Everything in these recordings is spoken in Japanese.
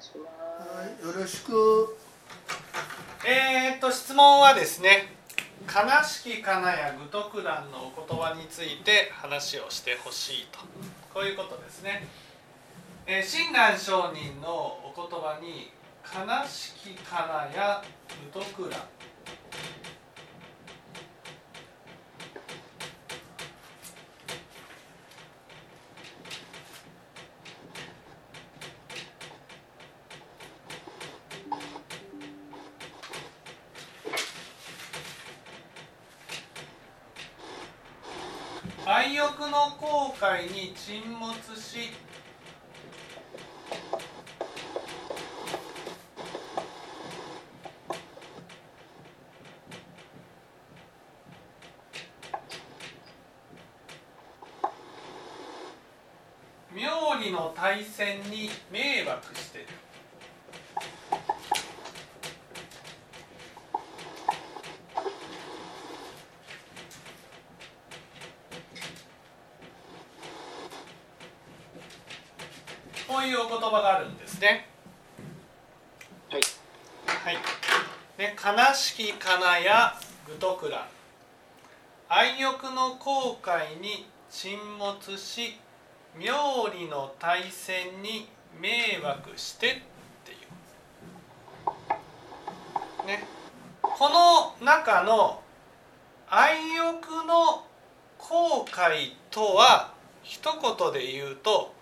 いします。はいよろしく。えー、っと質問はですね「悲しきかなや愚徳蘭」のお言葉について話をしてほしいと。こういうことですね。えー、親鸞上人のお言葉に「悲しきかなや愚徳蘭」愛欲の後悔にますし。妙理の対戦に迷惑してるこういうお言葉があるんですね。はいはい。ね、悲しきかなや愚徳蘭。愛欲の後悔に沈没し、妙理の対戦に迷惑してっていう。ね。この中の愛欲の後悔とは一言で言うと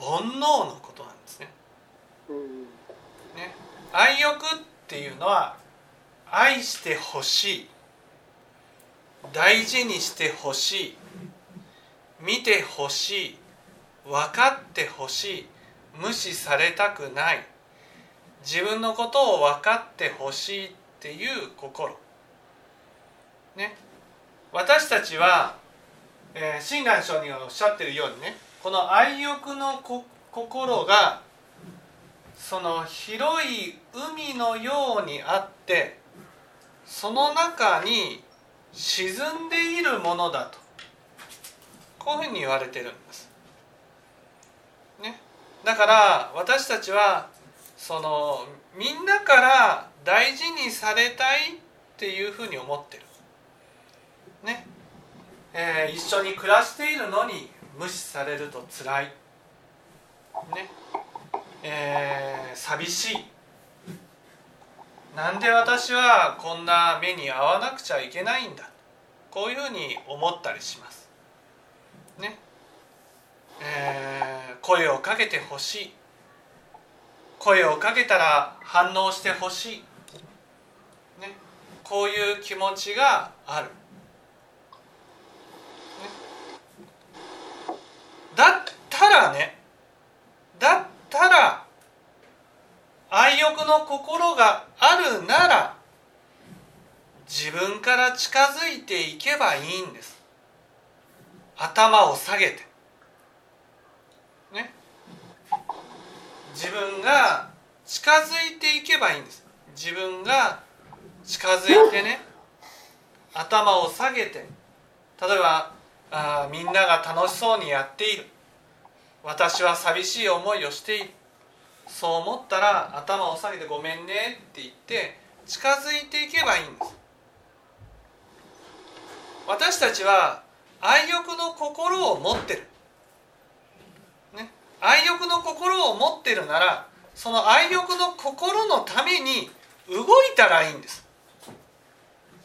煩悩のことなんですね。うんね愛欲っていうのは愛してほしい。大事にしてほしい。見てほしい。分かってほしい。無視されたくない。自分のことを分かってほしいっていう心。ね。私たちは、え、親鸞上人がおっしゃってるようにねこの愛欲の心がその広い海のようにあってその中に沈んでいるものだとこういうふうに言われてるんです。ね、だから私たちはそのみんなから大事にされたいっていうふうに思ってる。ねえー一緒に暮らしているのに無視されると辛い。ねえー寂しいなんで私はこんな目に遭わなくちゃいけないんだ。こういうふうに思ったりします。ね。えー声をかけてほしい。声をかけたら反応してほしい。ね。こういう気持ちがある、ね、だったらね。だったら愛欲の心があるなら自分から近づいていけばいいんです。頭を下げて。ね。自分が近づいていけばいいんです。自分が近づいてね頭を下げて。例えばあみんなが楽しそうにやっている。私は寂しい思いをしている。そう思ったら頭を下げて「ごめんね」って言って近づいていけばいいんです。私たちは愛欲の心を持ってる、ね、愛欲の心を持ってるならその愛欲の心のために動いたらいいんです、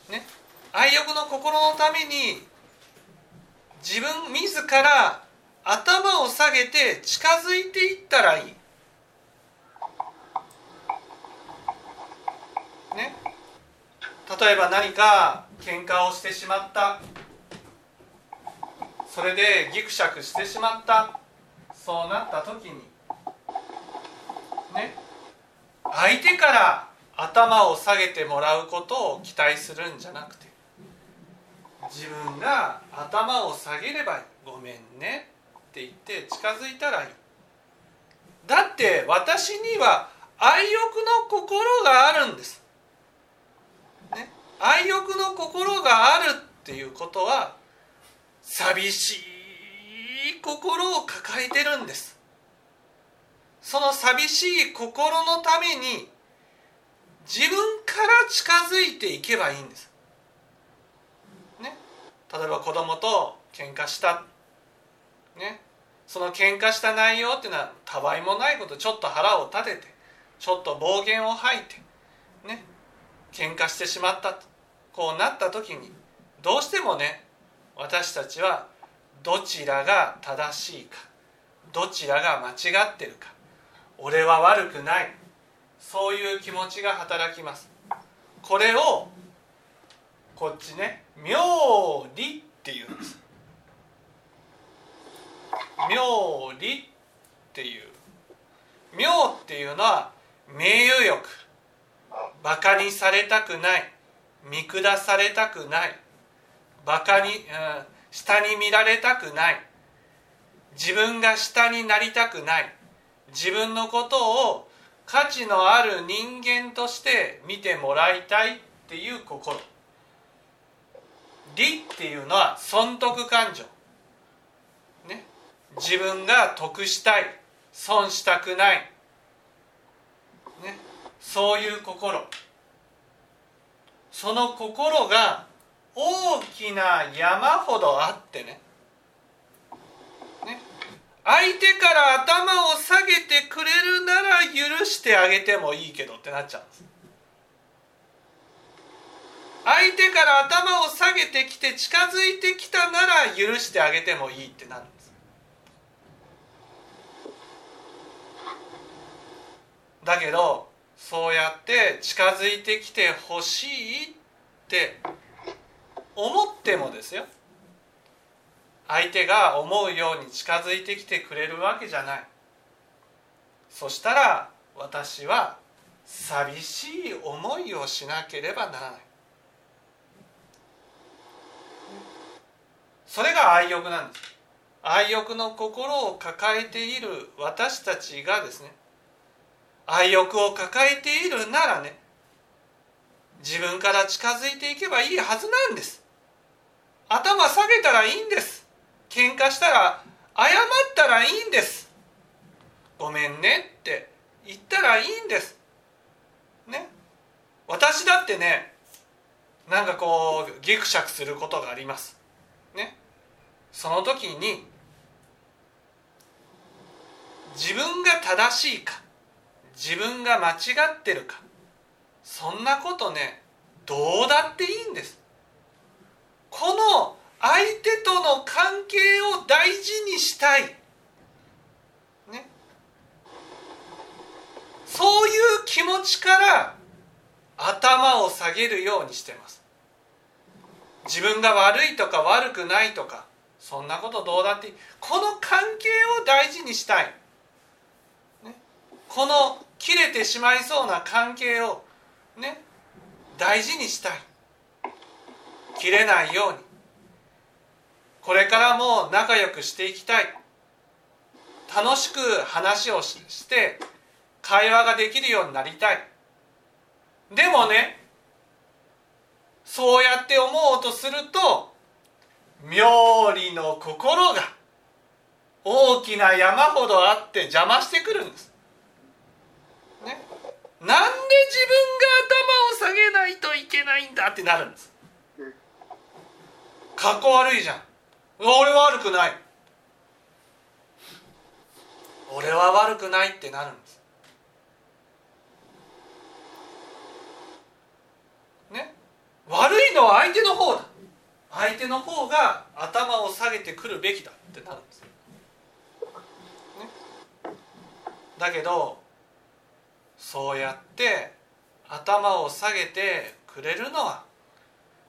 ね、愛欲の心のために自分自ら頭を下げて近づいていったらいい。ね。例えば何か喧嘩をしてしまった。それでギクシャクしてしまった。そうなった時にね。相手から頭を下げてもらうことを期待するんじゃなくて自分が頭を下げればいいごめんねって言って近づいたらいいだって私には愛欲の心があるんです、愛欲の心があるっていうことは寂しい心を抱えてるんです。その寂しい心のために自分から近づいていけばいいんです。ね、例えば子供と喧嘩した、ね、その喧嘩した内容っていうのはたわいもないことちょっと腹を立ててちょっと暴言を吐いてね。喧嘩してしまった。こうなった時にどうしてもね私たちはどちらが正しいかどちらが間違ってるか俺は悪くないそういう気持ちが働きます。これをこっちね妙理っていうんです。妙理っていう。妙っていうのは名誉欲。バカにされたくない。見下されたくない。バカに、うん、下に見られたくない。自分が下になりたくない。自分のことを価値のある人間として見てもらいたいっていう心。理っていうのは損得感情、ね、自分が得したい。損したくない、ね、そういう心。その心が大きな山ほどあってね。ね。相手から頭を下げてくれるなら許してあげてもいいけどってなっちゃうんです。相手から頭を下げてきて近づいてきたなら許してあげてもいいってなるんです。だけどそうやって近づいてきてほしいって思ってもですよ。相手が思うように近づいてきてくれるわけじゃない。そしたら私は寂しい思いをしなければならない。それが愛欲なんです。愛欲の心を抱えている私たちがですね愛欲を抱えているならね自分から近づいていけばいいはずなんです。頭下げたらいいんです。喧嘩したら謝ったらいいんです。ごめんねって言ったらいいんです。ね。私だってねなんかこうギクシャクすることがあります。ね。その時に自分が正しいか自分が間違ってるか。そんなことねどうだっていいんです。この相手との関係を大事にしたい、ね、そういう気持ちから頭を下げるようにしてます。自分が悪いとか悪くないとかそんなことどうだっていい。この関係を大事にしたい、ね、この切れてしまいそうな関係をね大事にしたい。切れないように。これからも仲良くしていきたい。楽しく話をして会話ができるようになりたい。でもねそうやって思おうとすると妙理の心が大きな山ほどあって邪魔してくるんです。なんで自分が頭を下げないといけないんだってなるんです。かっこ悪いじゃん。俺は悪くない。俺は悪くないってなるんです。ね、悪いのは相手の方だ。相手の方が頭を下げてくるべきだってなるんです、ね、だけどそうやって頭を下げてくれるのは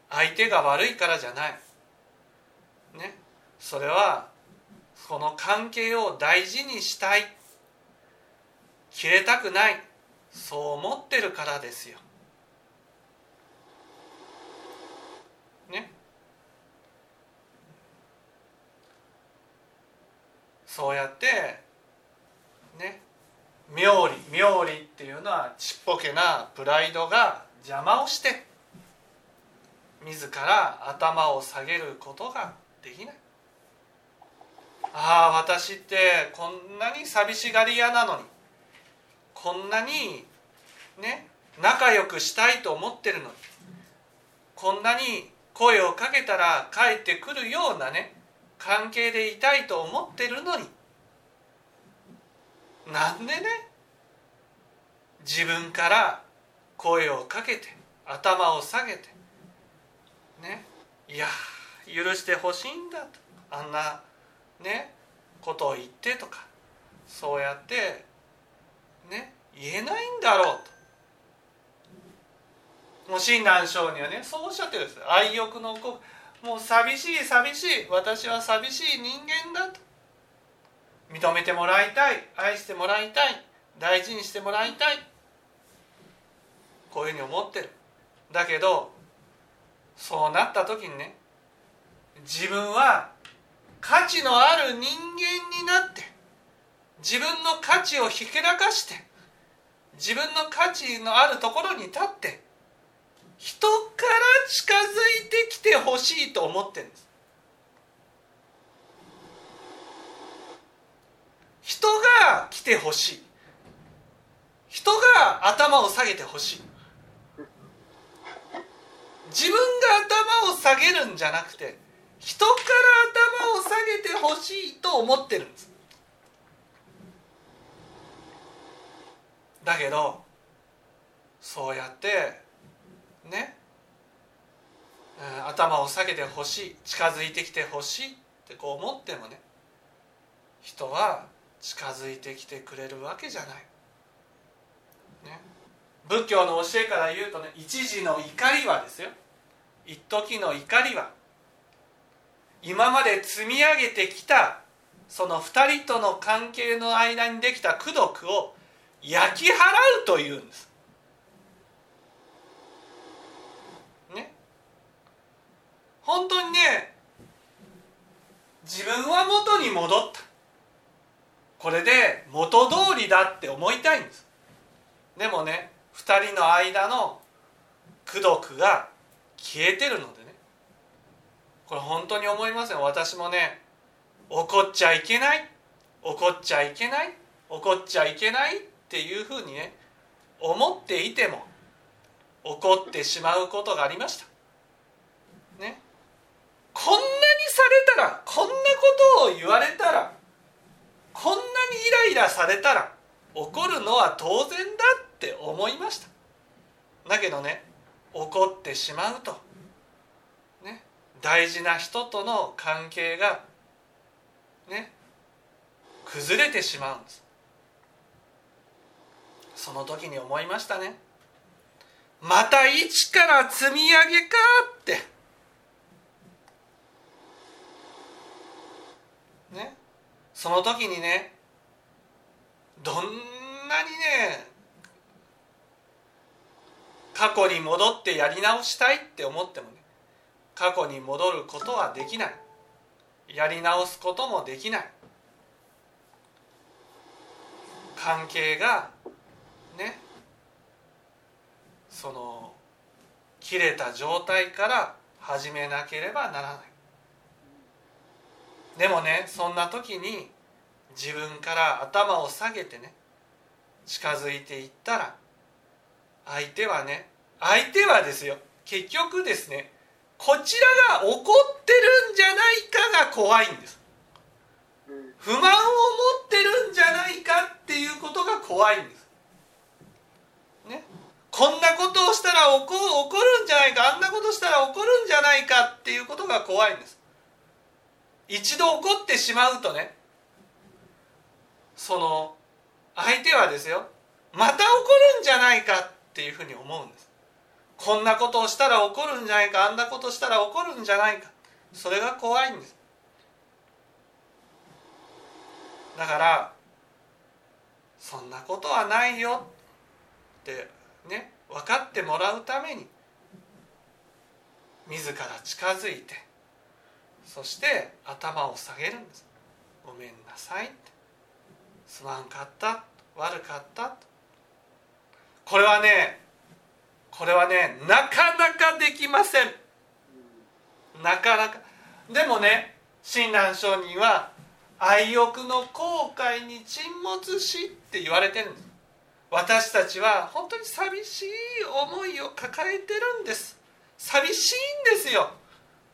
相手が悪いからじゃない。ね。それはこの関係を大事にしたい。切れたくない。そう思ってるからですよ。ね。そうやってね。妙理妙理っていうのはちっぽけなプライドが邪魔をして自ら頭を下げることができない。ああ私ってこんなに寂しがり屋なのにこんなにね仲良くしたいと思ってるのにこんなに声をかけたら帰ってくるようなね関係でいたいと思ってるのになんでね？自分から声をかけて頭を下げてねいや許してほしいんだと。あんなねことを言ってとかそうやってね言えないんだろうと。もう親鸞聖にはねそうおっしゃってるんです。愛欲の子。もう寂しい寂しい。私は寂しい人間だと。認めてもらいたい愛してもらいたい大事にしてもらいたい。こういうふうに思ってる。だけどそうなった時にね自分は価値のある人間になって自分の価値をひけらかして自分の価値のあるところに立って人から近づいてきてほしいと思ってるんです。人が来てほしい。人が頭を下げてほしい。自分が頭を下げるんじゃなくて人から頭を下げてほしいと思ってるんです。だけどそうやってね、頭を下げてほしい近づいてきてほしいってこう思ってもね人は近づいてきてくれるわけじゃない。ね、仏教の教えから言うとね一時の怒りはですよ一時の怒りは今まで積み上げてきたその2人との関係の間にできた功徳を焼き払うというんです。ね。本当にね自分は元に戻ったこれで元通りだって思いたいんです。でもね2人の間の功徳が消えてるのでね。これ本当に思いますよ。私もね怒っちゃいけない怒っちゃいけない怒っちゃいけないっていうふうにね思っていても怒ってしまうことがありました。ね。こんなにされたらこんなことを言われたらこんなにイライラされたら怒るのは当然だって思いました。だけどね怒ってしまうとね大事な人との関係がね崩れてしまうんです。その時に思いましたね。また一から積み上げかって。ね。その時にねどんなにね過去に戻ってやり直したいって思ってもね過去に戻ることはできない。やり直すこともできない。関係がねその切れた状態から始めなければならない。でもねそんな時に自分から頭を下げてね近づいていったら相手はね相手はですよ結局ですねこちらが怒ってるんじゃないかが怖いんです。不満を持ってるんじゃないかっていうことが怖いんです。ね。こんなことをしたら怒怒るんじゃないかあんなことしたら怒るんじゃないかっていうことが怖いんです。一度怒ってしまうとねその相手はですよまた怒るんじゃないかっていうふうに思うんです。こんなことをしたら怒るんじゃないかあんなことしたら怒るんじゃないか。それが怖いんです。だからそんなことはないよってね分かってもらうために自ら近づいてそして頭を下げるんです。ごめんなさいって。すまんかった。悪かった。これはねこれはねなかなかできません。なかなか。でもね親鸞聖人は愛欲の後悔に沈没しって言われてるんです。私たちは本当に寂しい思いを抱えてるんです。寂しいんですよ。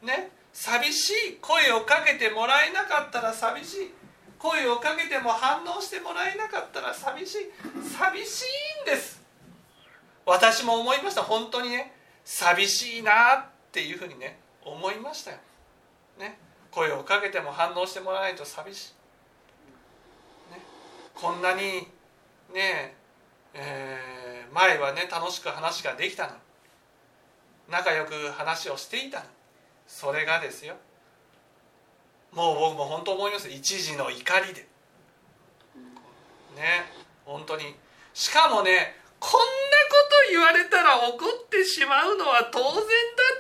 ね。寂しい声をかけてもらえなかったら寂しい。声をかけても反応してもらえなかったら寂しい。寂しいんです。私も思いました。本当にね。寂しいなっていうふうにね。思いましたよ、ね、声をかけても反応してもらわないと寂しい、ね、こんなにねえー、前はね楽しく話ができたの仲良く話をしていたのそれがですよ。もう僕も本当思います。一時の怒りで。ね。本当に。しかもねこんなこと言われたら怒ってしまうのは当然だ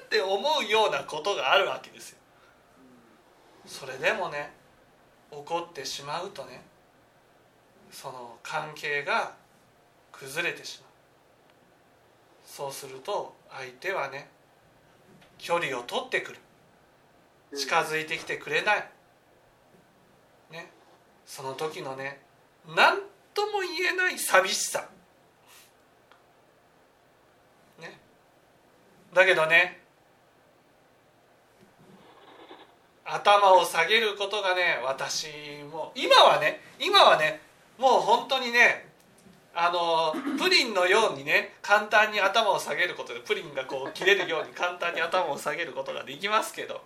って思うようなことがあるわけですよ。それでもね怒ってしまうとねその関係が崩れてしまう。そうすると相手はね距離を取ってくる近づいてきてくれない。ね。その時のね何とも言えない寂しさ。ね。だけどね頭を下げることがね私も今はね今はねもう本当にねあのプリンのようにね簡単に頭を下げることでプリンがこう切れるように簡単に頭を下げることができますけど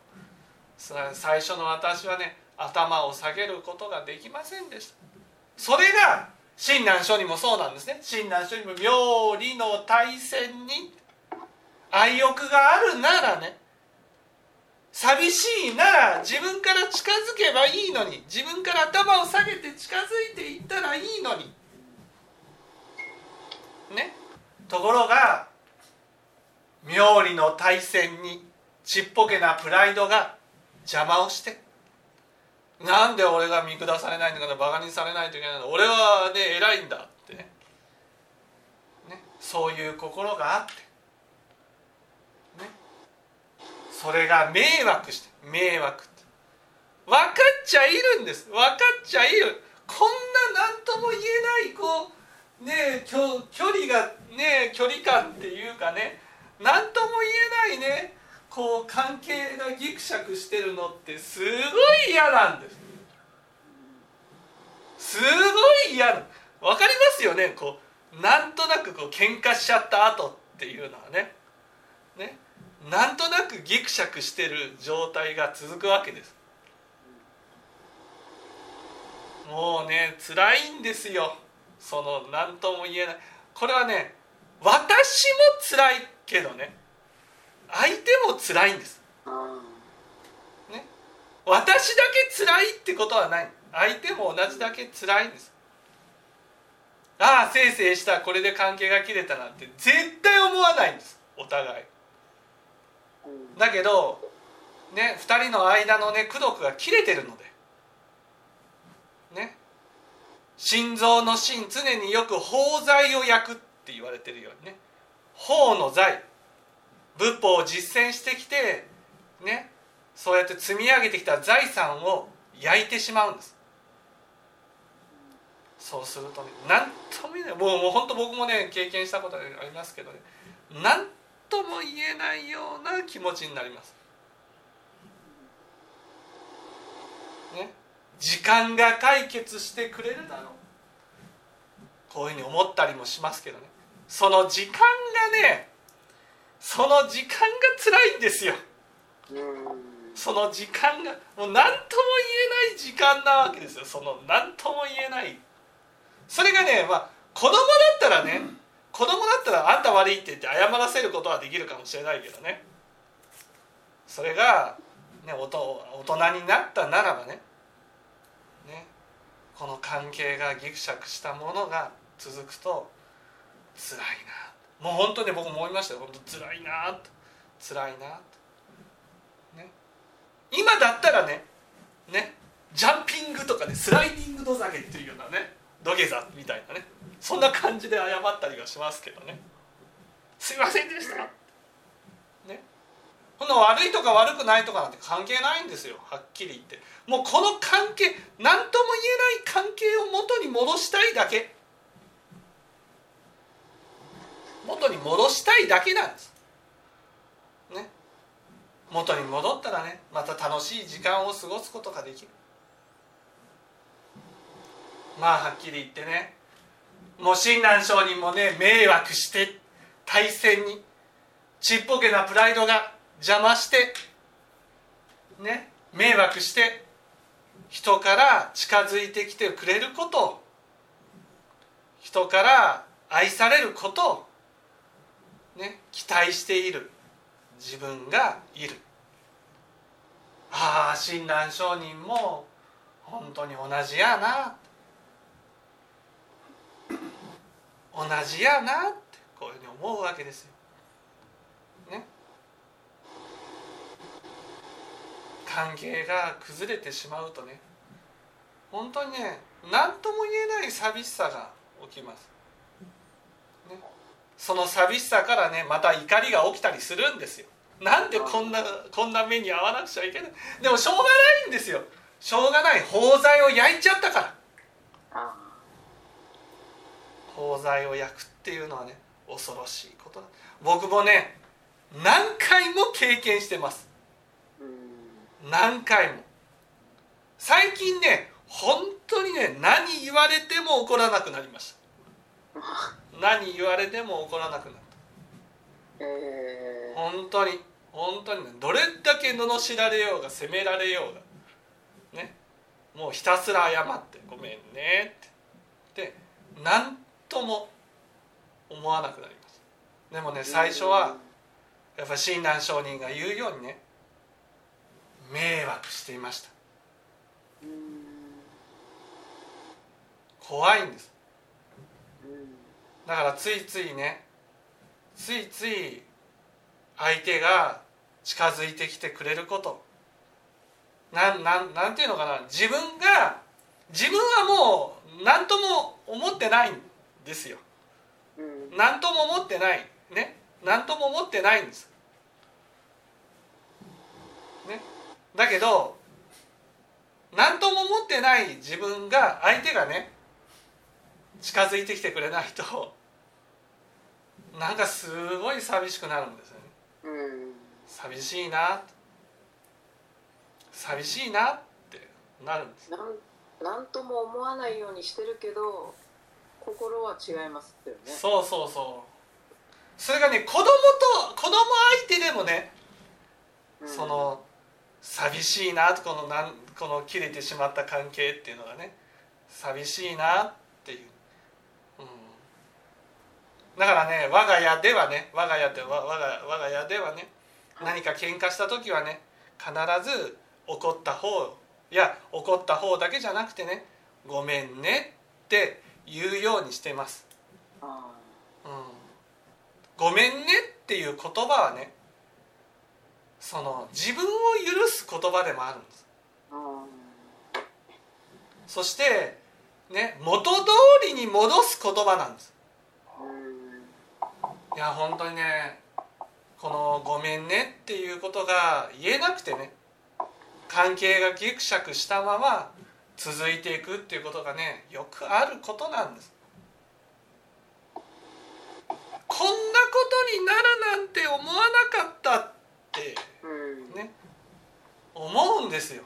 最初の私はね頭を下げることができませんでした。それが親鸞書にもそうなんですね。親鸞書にも妙理の大戦に愛欲があるならね寂しいなら自分から近づけばいいのに自分から頭を下げて近づいていったらいいのにね。ところが妙理の大戦にちっぽけなプライドが邪魔をして。なんで俺が見下されないのかなバカにされないといけないの俺はね偉いんだって。ね。ねそういう心があって。ね。それが迷惑して。迷惑って。分かっちゃいるんです。分かっちゃいる。こんな何とも言えないこうね距離がね距離感っていうかね何とも言えないねこう関係がギクシャクしてるのってすごい嫌なんです。すごい嫌な分かりますよねこうなんとなくこう喧嘩しちゃった後っていうのはね。ねなんとなくギクシャクしてる状態が続くわけです。もうね辛いんですよ。その何とも言えない。これはね私も辛いけどね。相手も辛いんです、ね、私だけ辛いってことはない。相手も同じだけ辛いんです。ああせいせいした。これで関係が切れたなんて。絶対思わないんです。お互い。だけどね2人の間のね功徳が切れてるのでね心臓の芯常によく法財を焼くって言われてるようにね。法の財。仏法を実践してきてね。そうやって積み上げてきた財産を焼いてしまうんです。そうするとね何とも言えない。もうもう本当僕もね経験したことありますけどね。何とも言えないような気持ちになります。ね、時間が解決してくれるだろう。こういうふうに思ったりもしますけどね。その時間がねその時間が辛いんですよ。その時間がもう何とも言えない時間なわけですよ。その何とも言えない。それがねまあ子供だったらね子供だったらあんた悪いって言って謝らせることはできるかもしれないけどね。それが、ね、大人になったならばね。ね。この関係がギクシャクしたものが続くと辛いな。もう本当に僕も思いましたよ。本当辛いなと辛いなと、ね、今だったらねね。ジャンピングとかねスライディング土下げっていうようなね土下座みたいなね。そんな感じで謝ったりはしますけどね。すいませんでした。ね。この悪いとか悪くないとかなんて関係ないんですよ。はっきり言って。もうこの関係何とも言えない関係を元に戻したいだけ。元に戻したいだけなんです。ね。元に戻ったらねまた楽しい時間を過ごすことができる。まあはっきり言ってねもう親鸞上人もね迷惑して大戦にちっぽけなプライドが邪魔してね迷惑して人から近づいてきてくれること人から愛されることを、ね、期待している自分がいるああ親鸞上人も本当に同じやな同じやなってこういうふうに思うわけですよ。ね。関係が崩れてしまうとね本当にね何とも言えない寂しさが起きます。ね、その寂しさからねまた怒りが起きたりするんですよ。なんでこんなこんな目に遭わなくちゃいけない？でもしょうがないんですよ。しょうがない包材を焼いちゃったから。包材を焼くっていうのはね恐ろしいことだ。僕もね何回も経験してます。何回も。最近ね本当にね何言われても怒らなくなりました 何言われても怒らなくなったえー、本当に本当にね。どれだけ罵られようが責められようがね。もうひたすら謝って「ごめんね」って。で何とも思わなくなります。でもね最初はやっぱ親鸞上人が言うようにね迷惑していました。怖いんですだからついついねついつい相手が近づいてきてくれること。なんなんなんていうのかな。自分が自分はもう何とも思ってないんですよ。何とも思ってない。ね。何とも思ってないんです。ね。だけど何とも思ってない自分が相手がね近づいてきてくれないとなんかすごい寂しくなるんですよね。寂しいな。寂しいなってなるんですなんなんとも思わないようにしてるけど心は違いますってよね。そうそうそう。それがね子供と子供相手でもね、うん。その寂しいなとこのなんこの切れてしまった関係っていうのがね寂しいなっていう、うん、だからね我が家ではね我が家では我が我が家ではね何か喧嘩した時はね必ず怒った方いや怒った方だけじゃなくてね「ごめんね」って言うようにしてます。あうん、ごめんねっていう言葉はねその自分を許す言葉でもあるんです。そしてね元通りに戻す言葉なんですいや本当にねこの「ごめんね」っていうことが言えなくてね関係がギクシャクしたまま続いていくっていうことがねよくあることなんですこんなことになるなんて思わなかったってうんね思うんですよ。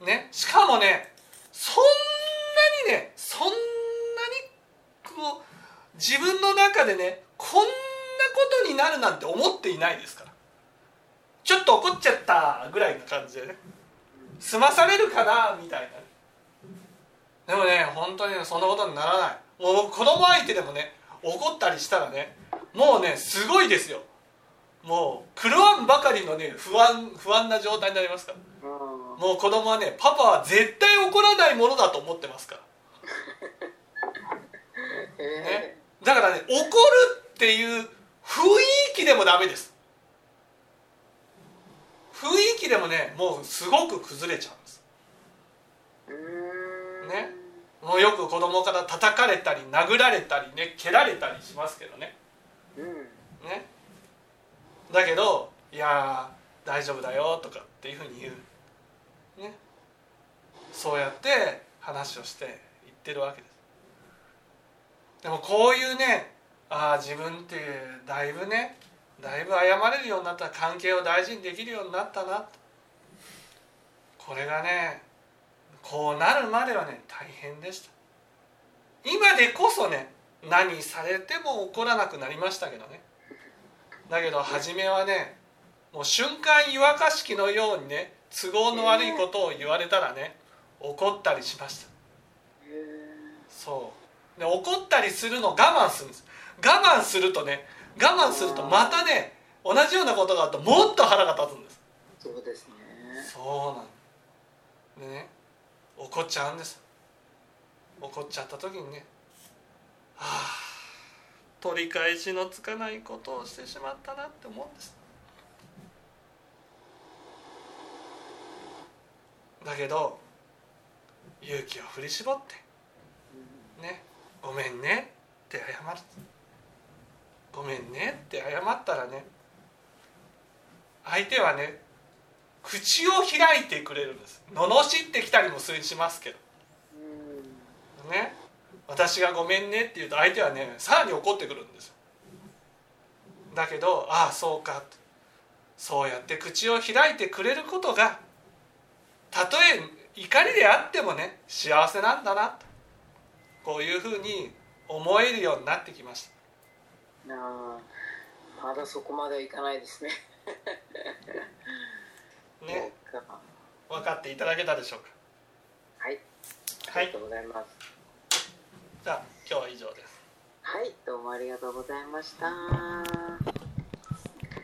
ねしかもねそんなにねそんなにこう自分の中でねこんなことになるなんて思っていないですから。ちょっと怒っちゃったぐらいな感じでね。済まされるかなみたいな。でもね本当にねそんなことにならない。もう僕子供相手でもね怒ったりしたらねもうねすごいですよ。もう狂わんばかりのね不安不安な状態になりますから。あもう子供はねパパは絶対怒らないものだと思ってますから。ねだからね怒るっていう雰囲気でもダメです。雰囲気でもねもうすごく崩れちゃうんです。ね。もうよく子供から叩かれたり殴られたりね蹴られたりしますけどね。ね。だけど「いやー大丈夫だよ」とかっていうふうに言う。ね。そうやって話をして言ってるわけです。でもこういうねああ自分ってだいぶねだいぶ謝れるようになった関係を大事にできるようになったな。これがねこうなるまではね大変でした。今でこそね何されても怒らなくなりましたけどね。だけど初めはねもう瞬間湯沸かし器のようにね都合の悪いことを言われたらね怒ったりしました。そうで怒ったりするのを我慢するんです。我慢するとね我慢するとまたね同じようなことがあるともっと腹が立つんです。そうですね。そうなん。でね怒っちゃうんです。怒っちゃった時にねはあ取り返しのつかないことをしてしまったなって思うんです。だけど勇気を振り絞ってねごめんね。って謝る。ごめんねって謝ったらね相手はね口を開いてくれるんです。罵ってきたりもするしますけど。ね。私がごめんねって言うと相手はねさらに怒ってくるんですよ。だけどああそうか。そうやって口を開いてくれることがたとえ怒りであってもね幸せなんだな。とこういうふうに思えるようになってきました。あまだそこまでいかないですね。ね。分かっていただけたでしょうか？はい。はい。ありがとうございます。じゃあ今日は以上です。はいどうもありがとうございました